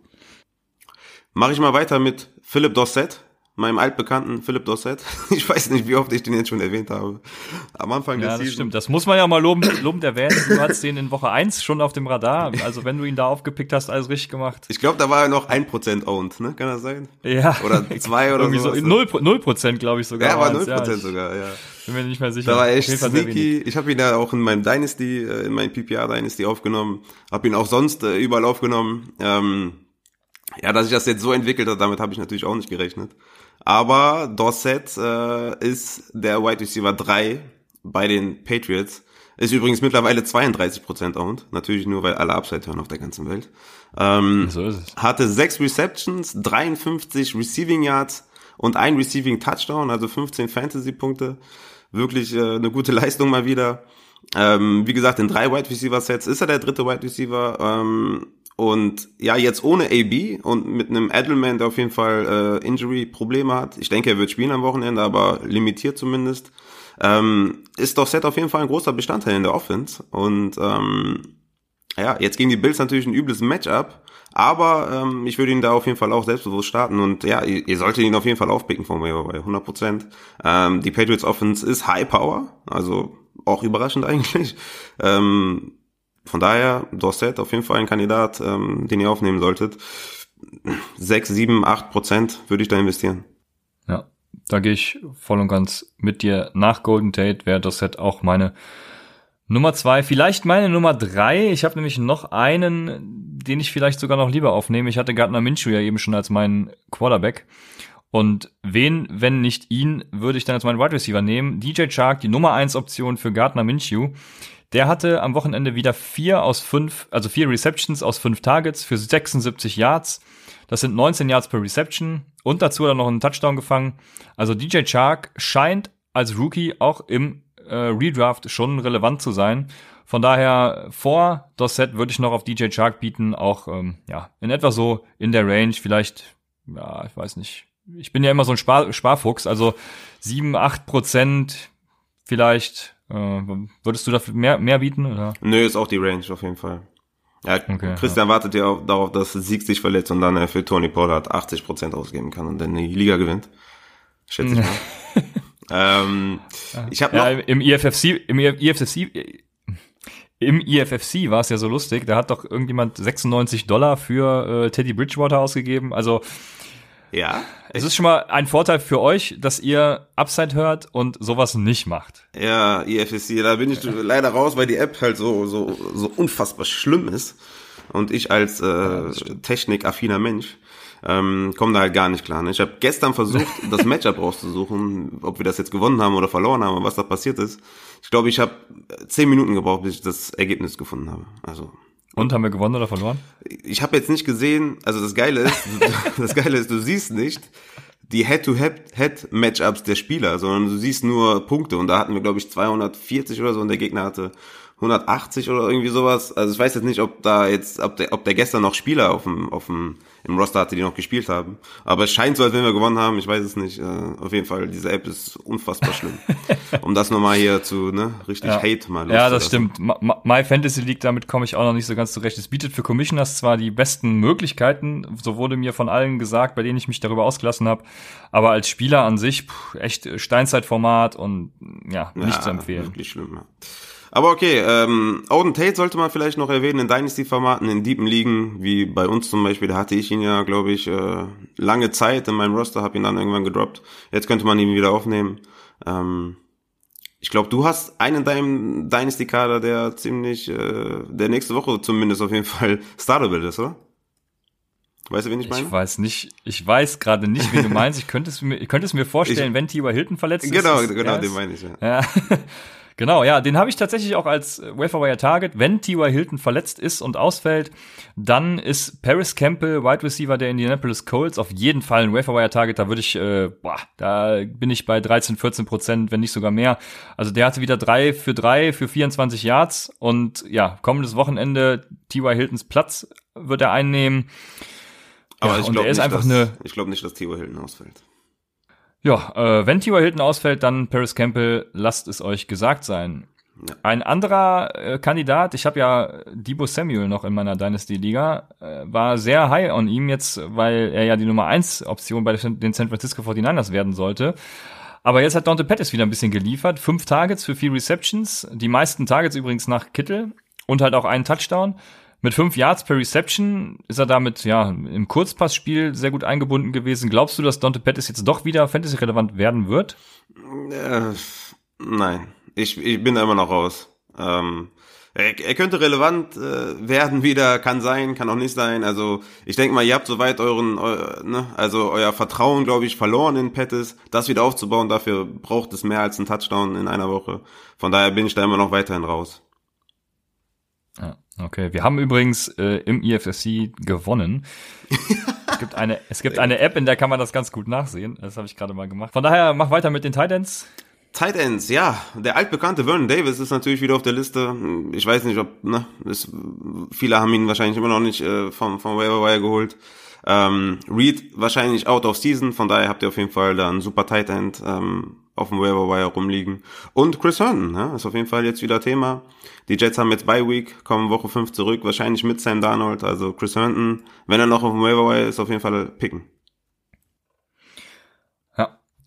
Speaker 2: Mache ich mal weiter mit Philip Dossett, meinem altbekannten Philip Dossett. Ich weiß nicht, wie oft ich den jetzt schon erwähnt habe. Am Anfang
Speaker 1: ja, des das stimmt. Das muss man ja mal lobend, lobend erwähnen. Du hattest den in Woche 1 schon auf dem Radar. Also wenn du ihn da aufgepickt hast, alles richtig gemacht.
Speaker 2: Ich glaube, da war er noch 1% owned, ne? Kann das sein?
Speaker 1: Ja.
Speaker 2: Oder 2 oder
Speaker 1: so. 0%, 0 glaube ich sogar.
Speaker 2: Ja, war 0% ja, sogar, ja.
Speaker 1: Bin mir nicht mehr sicher.
Speaker 2: Da war echt sneaky. Ich habe ihn ja auch in meinem Dynasty, äh, in meinem PPR Dynasty aufgenommen. Habe ihn auch sonst äh, überall aufgenommen. Ähm, ja, dass sich das jetzt so entwickelt hat, damit habe ich natürlich auch nicht gerechnet. Aber Dorset äh, ist der Wide Receiver 3 bei den Patriots. Ist übrigens mittlerweile 32% owned. Natürlich nur, weil alle Upside hören auf der ganzen Welt. Ähm, so ist es. Hatte 6 Receptions, 53 Receiving Yards und ein Receiving Touchdown, also 15 Fantasy-Punkte. Wirklich äh, eine gute Leistung mal wieder. Ähm, wie gesagt, in drei Wide Receiver Sets ist er der dritte Wide Receiver. Ähm, und ja, jetzt ohne AB und mit einem Edelman, der auf jeden Fall äh, Injury-Probleme hat. Ich denke, er wird spielen am Wochenende, aber limitiert zumindest. ähm, ist Dorset auf jeden Fall ein großer Bestandteil in der Offense. Und ähm, ja, jetzt gegen die Bills natürlich ein übles Matchup. Aber ähm, ich würde ihn da auf jeden Fall auch selbstbewusst starten und ja, ihr, ihr solltet ihn auf jeden Fall aufpicken von mir bei 100 Prozent. Ähm, die Patriots Offense ist High Power, also auch überraschend eigentlich. Ähm, von daher, Dorset auf jeden Fall ein Kandidat, ähm, den ihr aufnehmen solltet. 6, 7, 8 Prozent würde ich da investieren.
Speaker 1: Ja, da gehe ich voll und ganz mit dir. Nach Golden Tate wäre Dorset auch meine Nummer zwei, vielleicht meine Nummer drei. Ich habe nämlich noch einen, den ich vielleicht sogar noch lieber aufnehme. Ich hatte Gardner Minshew ja eben schon als meinen Quarterback. Und wen, wenn nicht ihn, würde ich dann als meinen Wide Receiver nehmen? DJ Chark, die Nummer eins Option für Gardner Minshew. Der hatte am Wochenende wieder vier aus fünf, also vier Receptions aus fünf Targets für 76 Yards. Das sind 19 Yards per Reception. Und dazu hat er noch einen Touchdown gefangen. Also DJ Chark scheint als Rookie auch im äh, Redraft schon relevant zu sein. Von daher vor das Set würde ich noch auf DJ Chark bieten, auch ähm, ja in etwa so in der Range, vielleicht, ja, ich weiß nicht. Ich bin ja immer so ein Spar Sparfuchs, also sieben, acht Prozent vielleicht. Äh, würdest du dafür mehr, mehr bieten? Oder?
Speaker 2: Nö, ist auch die Range auf jeden Fall. Ja, okay, Christian ja. wartet ja auch darauf, dass Sieg sich verletzt und dann er für Tony Pollard 80 Prozent ausgeben kann und dann die Liga gewinnt. Schätze ich mal. Ähm, ich habe
Speaker 1: ja, im IFFC, im IFFC, im IFFC war es ja so lustig. Da hat doch irgendjemand 96 Dollar für äh, Teddy Bridgewater ausgegeben. Also
Speaker 2: ja.
Speaker 1: Es ist schon mal ein Vorteil für euch, dass ihr Upside hört und sowas nicht macht.
Speaker 2: Ja, IFSC, da bin ich leider raus, weil die App halt so, so, so unfassbar schlimm ist. Und ich als äh, technikaffiner Mensch ähm, kommen da halt gar nicht klar. Ne? Ich habe gestern versucht, das Matchup rauszusuchen, ob wir das jetzt gewonnen haben oder verloren haben, was da passiert ist. Ich glaube, ich habe zehn Minuten gebraucht, bis ich das Ergebnis gefunden habe. Also
Speaker 1: und haben wir gewonnen oder verloren?
Speaker 2: Ich habe jetzt nicht gesehen, also das Geile ist, das Geile ist, du siehst nicht die Head-to-Head-Matchups der Spieler, sondern du siehst nur Punkte und da hatten wir glaube ich 240 oder so und der Gegner hatte 180 oder irgendwie sowas. Also ich weiß jetzt nicht, ob da jetzt, ob der, ob der gestern noch Spieler auf dem, auf dem, im Roster hatte, die noch gespielt haben. Aber es scheint so, als wenn wir gewonnen haben. Ich weiß es nicht. Uh, auf jeden Fall, diese App ist unfassbar schlimm. um das nochmal hier zu, ne, richtig
Speaker 1: ja.
Speaker 2: Hate mal
Speaker 1: Ja, das stimmt. My Fantasy League, damit komme ich auch noch nicht so ganz zurecht. Es bietet für Commissioners zwar die besten Möglichkeiten, so wurde mir von allen gesagt, bei denen ich mich darüber ausgelassen habe, aber als Spieler an sich, pff, echt Steinzeitformat und ja, nicht ja, zu empfehlen.
Speaker 2: Wirklich schlimm, ja. Aber okay, ähm, Auden Tate sollte man vielleicht noch erwähnen in Dynasty-Formaten, in deepen Ligen, wie bei uns zum Beispiel. Da hatte ich ihn ja, glaube ich, äh, lange Zeit in meinem Roster, habe ihn dann irgendwann gedroppt. Jetzt könnte man ihn wieder aufnehmen. Ähm, ich glaube, du hast einen in deinem Dynasty-Kader, der ziemlich, äh, der nächste Woche zumindest auf jeden Fall startable ist, oder? Weißt du, wen ich meine?
Speaker 1: Ich weiß nicht, ich weiß gerade nicht, wen du meinst. Ich könnte es mir, ich könnte es mir vorstellen, ich, wenn T.Y. Hilton verletzt
Speaker 2: genau,
Speaker 1: ist.
Speaker 2: Genau, genau, den meine ich,
Speaker 1: ja. ja. Genau, ja, den habe ich tatsächlich auch als Waferwire Target. Wenn T.Y. Hilton verletzt ist und ausfällt, dann ist Paris Campbell, Wide Receiver der Indianapolis Colts, auf jeden Fall ein Waferwire Target. Da würde ich, äh, boah, da bin ich bei 13, 14 Prozent, wenn nicht sogar mehr. Also der hatte wieder drei für drei für 24 Yards und ja, kommendes Wochenende T.Y. Hiltons Platz wird er einnehmen.
Speaker 2: Aber ja, ich glaube nicht, dass, ich glaube nicht, dass T.Y. Hilton ausfällt.
Speaker 1: Ja, äh, wenn T.Y. Hilton ausfällt, dann Paris Campbell, lasst es euch gesagt sein. Ein anderer äh, Kandidat, ich habe ja Debo Samuel noch in meiner Dynasty-Liga, äh, war sehr high on ihm jetzt, weil er ja die Nummer 1 Option bei den San Francisco 49ers werden sollte. Aber jetzt hat Dante Pettis wieder ein bisschen geliefert. Fünf Targets für vier Receptions, die meisten Targets übrigens nach Kittel und halt auch einen Touchdown. Mit fünf Yards per Reception ist er damit ja im Kurzpassspiel sehr gut eingebunden gewesen. Glaubst du, dass Dante Pettis jetzt doch wieder Fantasy-relevant werden wird?
Speaker 2: Äh, nein, ich, ich bin da immer noch raus. Ähm, er, er könnte relevant äh, werden wieder, kann sein, kann auch nicht sein. Also ich denke mal, ihr habt soweit euren, eu, ne, also euer Vertrauen, glaube ich, verloren in Pettis. Das wieder aufzubauen, dafür braucht es mehr als einen Touchdown in einer Woche. Von daher bin ich da immer noch weiterhin raus.
Speaker 1: Ja. Okay, wir haben übrigens äh, im IFSC gewonnen. es gibt eine, es gibt eine App, in der kann man das ganz gut nachsehen. Das habe ich gerade mal gemacht. Von daher mach weiter mit den Titans.
Speaker 2: Tight Ends, ja. Der altbekannte Vernon Davis ist natürlich wieder auf der Liste. Ich weiß nicht, ob, ne, ist, viele haben ihn wahrscheinlich immer noch nicht äh, vom, vom Waiver Wire geholt. Ähm, Reed wahrscheinlich out of season, von daher habt ihr auf jeden Fall da einen super Tight End ähm, auf dem Waiver Wire rumliegen. Und Chris Herndon, ne, ist auf jeden Fall jetzt wieder Thema. Die Jets haben jetzt Bye Week, kommen Woche 5 zurück, wahrscheinlich mit Sam Darnold. Also Chris Herndon, wenn er noch auf dem Waiver Wire ist, auf jeden Fall picken.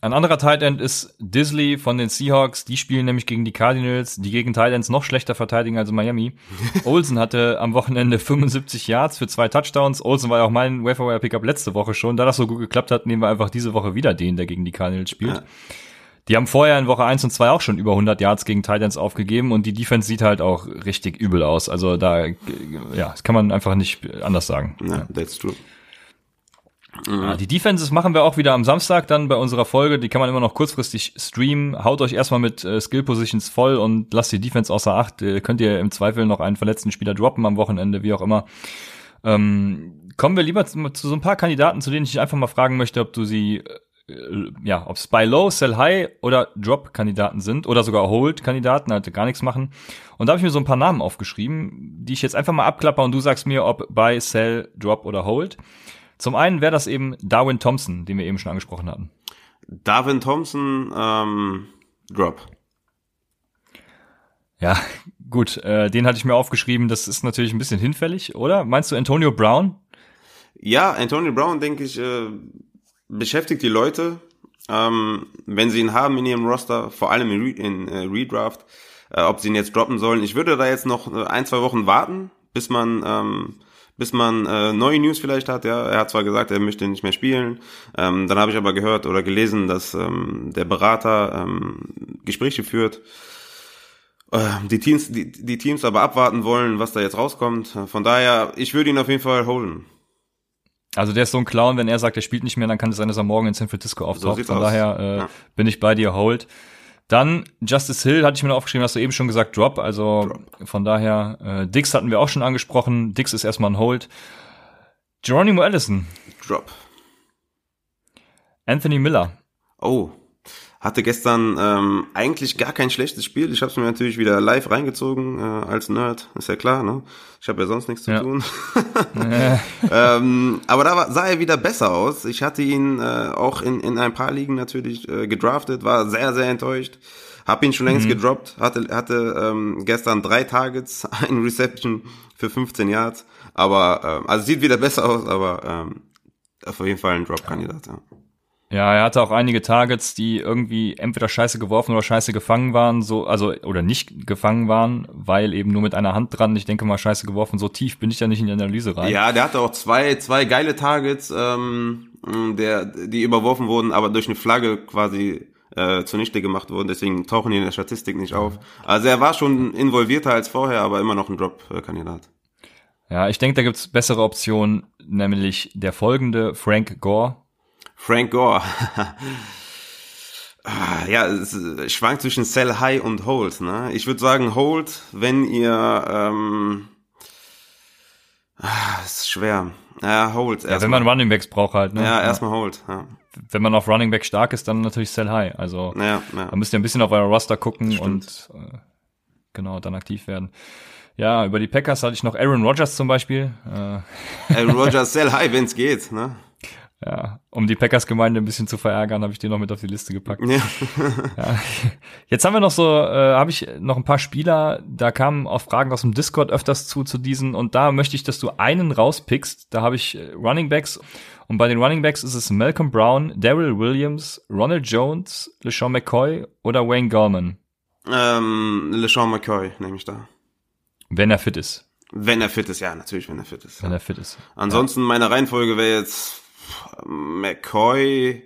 Speaker 1: Ein anderer Tight End ist Disley von den Seahawks. Die spielen nämlich gegen die Cardinals, die gegen Tight Ends noch schlechter verteidigen als Miami. Olsen hatte am Wochenende 75 Yards für zwei Touchdowns. Olsen war ja auch mein Waferwire Pickup letzte Woche schon. Da das so gut geklappt hat, nehmen wir einfach diese Woche wieder den, der gegen die Cardinals spielt. Ja. Die haben vorher in Woche 1 und 2 auch schon über 100 Yards gegen Titans aufgegeben und die Defense sieht halt auch richtig übel aus. Also da, ja, das kann man einfach nicht anders sagen.
Speaker 2: Ja, that's true.
Speaker 1: Mhm. Ja, die Defenses machen wir auch wieder am Samstag dann bei unserer Folge. Die kann man immer noch kurzfristig streamen. Haut euch erstmal mit äh, Skill Positions voll und lasst die Defense außer Acht. Äh, könnt ihr im Zweifel noch einen verletzten Spieler droppen am Wochenende, wie auch immer. Ähm, kommen wir lieber zu, zu, so ein paar Kandidaten, zu denen ich einfach mal fragen möchte, ob du sie, äh, ja, ob es Buy Low, Sell High oder Drop-Kandidaten sind oder sogar Hold-Kandidaten, halt gar nichts machen. Und da habe ich mir so ein paar Namen aufgeschrieben, die ich jetzt einfach mal abklapper und du sagst mir, ob Buy, Sell, Drop oder Hold. Zum einen wäre das eben Darwin Thompson, den wir eben schon angesprochen hatten.
Speaker 2: Darwin Thompson, ähm, Drop.
Speaker 1: Ja, gut, äh, den hatte ich mir aufgeschrieben. Das ist natürlich ein bisschen hinfällig, oder? Meinst du Antonio Brown?
Speaker 2: Ja, Antonio Brown, denke ich, äh, beschäftigt die Leute, ähm, wenn sie ihn haben in ihrem Roster, vor allem in, Re in äh, Redraft, äh, ob sie ihn jetzt droppen sollen. Ich würde da jetzt noch äh, ein, zwei Wochen warten, bis man ähm, bis man äh, neue News vielleicht hat. Ja, er hat zwar gesagt, er möchte nicht mehr spielen. Ähm, dann habe ich aber gehört oder gelesen, dass ähm, der Berater ähm, Gespräche führt. Äh, die Teams, die, die Teams aber abwarten wollen, was da jetzt rauskommt. Von daher, ich würde ihn auf jeden Fall holen.
Speaker 1: Also der ist so ein Clown, wenn er sagt, er spielt nicht mehr, dann kann es sein, dass er morgen in San Francisco auftaucht. So Von aus. daher äh, ja. bin ich bei dir, hold. Dann Justice Hill hatte ich mir noch aufgeschrieben, hast du eben schon gesagt, Drop. Also Drop. von daher, äh, Dix hatten wir auch schon angesprochen. Dix ist erstmal ein Hold. Geronimo Allison.
Speaker 2: Drop.
Speaker 1: Anthony Miller.
Speaker 2: Oh, hatte gestern ähm, eigentlich gar kein schlechtes Spiel. Ich habe es mir natürlich wieder live reingezogen äh, als Nerd, ist ja klar, ne? Ich habe ja sonst nichts zu ja. tun. ähm, aber da war, sah er wieder besser aus. Ich hatte ihn äh, auch in, in ein paar Ligen natürlich äh, gedraftet, war sehr, sehr enttäuscht. Hab ihn schon längst mhm. gedroppt, hatte, hatte ähm, gestern drei Targets, ein Reception für 15 Yards. Aber ähm, also sieht wieder besser aus, aber ähm, auf jeden Fall ein Drop-Kandidat, ja.
Speaker 1: Ja, er hatte auch einige Targets, die irgendwie entweder scheiße geworfen oder scheiße gefangen waren, so, also, oder nicht gefangen waren, weil eben nur mit einer Hand dran, ich denke mal, scheiße geworfen, so tief bin ich ja nicht in die Analyse rein.
Speaker 2: Ja, der hatte auch zwei, zwei geile Targets, ähm, der, die überworfen wurden, aber durch eine Flagge quasi äh, zunichte gemacht wurden, deswegen tauchen die in der Statistik nicht auf. Also er war schon involvierter als vorher, aber immer noch ein Drop-Kandidat.
Speaker 1: Ja, ich denke, da gibt's bessere Optionen, nämlich der folgende Frank Gore
Speaker 2: Frank Gore. Ah, ja, es schwankt zwischen Sell High und Hold. Ne? Ich würde sagen Hold, wenn ihr ähm, ah, ist schwer. Ja, Hold.
Speaker 1: Ja, wenn man Running Backs braucht halt. Ne?
Speaker 2: Ja, erstmal Hold. Ja.
Speaker 1: Wenn man auf Running Back stark ist, dann natürlich Sell High. Also ja, ja. da müsst ihr ein bisschen auf euer Roster gucken und äh, genau dann aktiv werden. Ja, über die Packers hatte ich noch Aaron Rodgers zum Beispiel.
Speaker 2: Äh. Aaron Rodgers Sell High, wenn's geht. Ne?
Speaker 1: Ja, um die Packers-Gemeinde ein bisschen zu verärgern, habe ich den noch mit auf die Liste gepackt. Ja. ja. Jetzt haben wir noch so, äh, habe ich noch ein paar Spieler, da kamen auch Fragen aus dem Discord öfters zu, zu diesen und da möchte ich, dass du einen rauspickst. Da habe ich äh, Running Backs und bei den Running Backs ist es Malcolm Brown, Daryl Williams, Ronald Jones, LeSean McCoy oder Wayne Gallman.
Speaker 2: Ähm, LeSean McCoy nehme ich da.
Speaker 1: Wenn er fit ist.
Speaker 2: Wenn er fit ist, ja, natürlich, wenn er fit ist.
Speaker 1: Wenn ja. er fit ist.
Speaker 2: Ansonsten, ja. meine Reihenfolge wäre jetzt McCoy,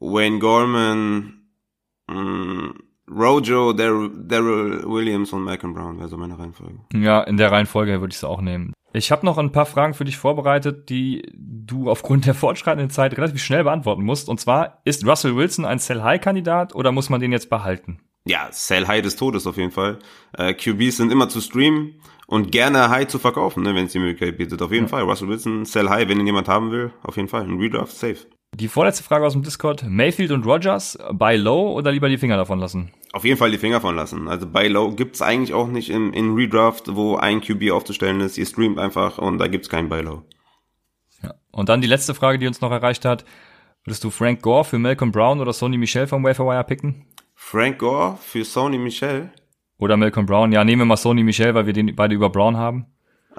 Speaker 2: Wayne Gorman, mm, Rojo, Daryl Williams und Malcolm Brown wäre so meine Reihenfolge.
Speaker 1: Ja, in der Reihenfolge würde ich es auch nehmen. Ich habe noch ein paar Fragen für dich vorbereitet, die du aufgrund der fortschreitenden Zeit relativ schnell beantworten musst. Und zwar, ist Russell Wilson ein Sell-High-Kandidat oder muss man den jetzt behalten?
Speaker 2: Ja, Sell-High des Todes auf jeden Fall. Äh, QBs sind immer zu streamen und gerne High zu verkaufen, ne, wenn es die Möglichkeit bietet. Auf jeden ja. Fall. Russell Wilson, Sell High, wenn ihn jemand haben will, auf jeden Fall. Ein Redraft, safe.
Speaker 1: Die vorletzte Frage aus dem Discord. Mayfield und Rogers, bei Low oder lieber die Finger davon lassen?
Speaker 2: Auf jeden Fall die Finger von lassen. Also bei Low gibt's eigentlich auch nicht in, in Redraft, wo ein QB aufzustellen ist. Ihr streamt einfach und da gibt's keinen bei Low.
Speaker 1: Ja. Und dann die letzte Frage, die uns noch erreicht hat. Würdest du Frank Gore für Malcolm Brown oder Sony Michel vom Waferwire picken?
Speaker 2: Frank Gore für Sony Michel?
Speaker 1: Oder Malcolm Brown? Ja, nehmen wir mal Sony Michel, weil wir den beide über Brown haben.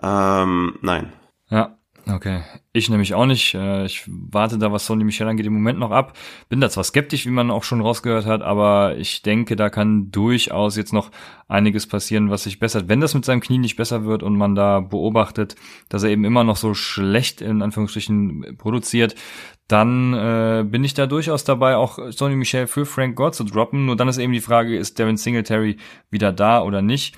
Speaker 2: Ähm, nein.
Speaker 1: Ja, Okay. Ich nämlich auch nicht. Äh, ich warte da, was Sony Michel angeht, im Moment noch ab. Bin da zwar skeptisch, wie man auch schon rausgehört hat, aber ich denke, da kann durchaus jetzt noch einiges passieren, was sich bessert. Wenn das mit seinem Knie nicht besser wird und man da beobachtet, dass er eben immer noch so schlecht in Anführungsstrichen produziert, dann äh, bin ich da durchaus dabei, auch Sony Michel für Frank Gore zu droppen. Nur dann ist eben die Frage, ist Devin Singletary wieder da oder nicht?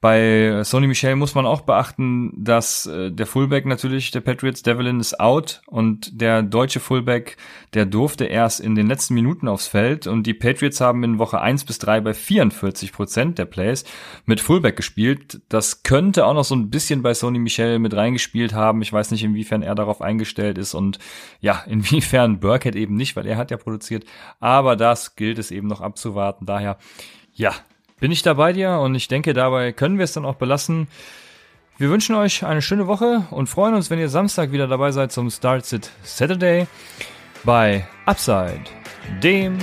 Speaker 1: Bei Sony Michel muss man auch beachten, dass äh, der Fullback natürlich der Patriots, Devlin, ist out und der deutsche Fullback, der durfte erst in den letzten Minuten aufs Feld und die Patriots haben in Woche 1 bis 3 bei 44 Prozent der Plays mit Fullback gespielt. Das könnte auch noch so ein bisschen bei Sony Michel mit reingespielt haben. Ich weiß nicht, inwiefern er darauf eingestellt ist und ja, inwiefern Burkhead eben nicht, weil er hat ja produziert. Aber das gilt es eben noch abzuwarten. Daher, ja, bin ich da bei dir und ich denke, dabei können wir es dann auch belassen. Wir wünschen euch eine schöne Woche und freuen uns, wenn ihr Samstag wieder dabei seid zum Start Sit Saturday bei Upside, dem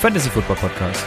Speaker 1: Fantasy Football Podcast.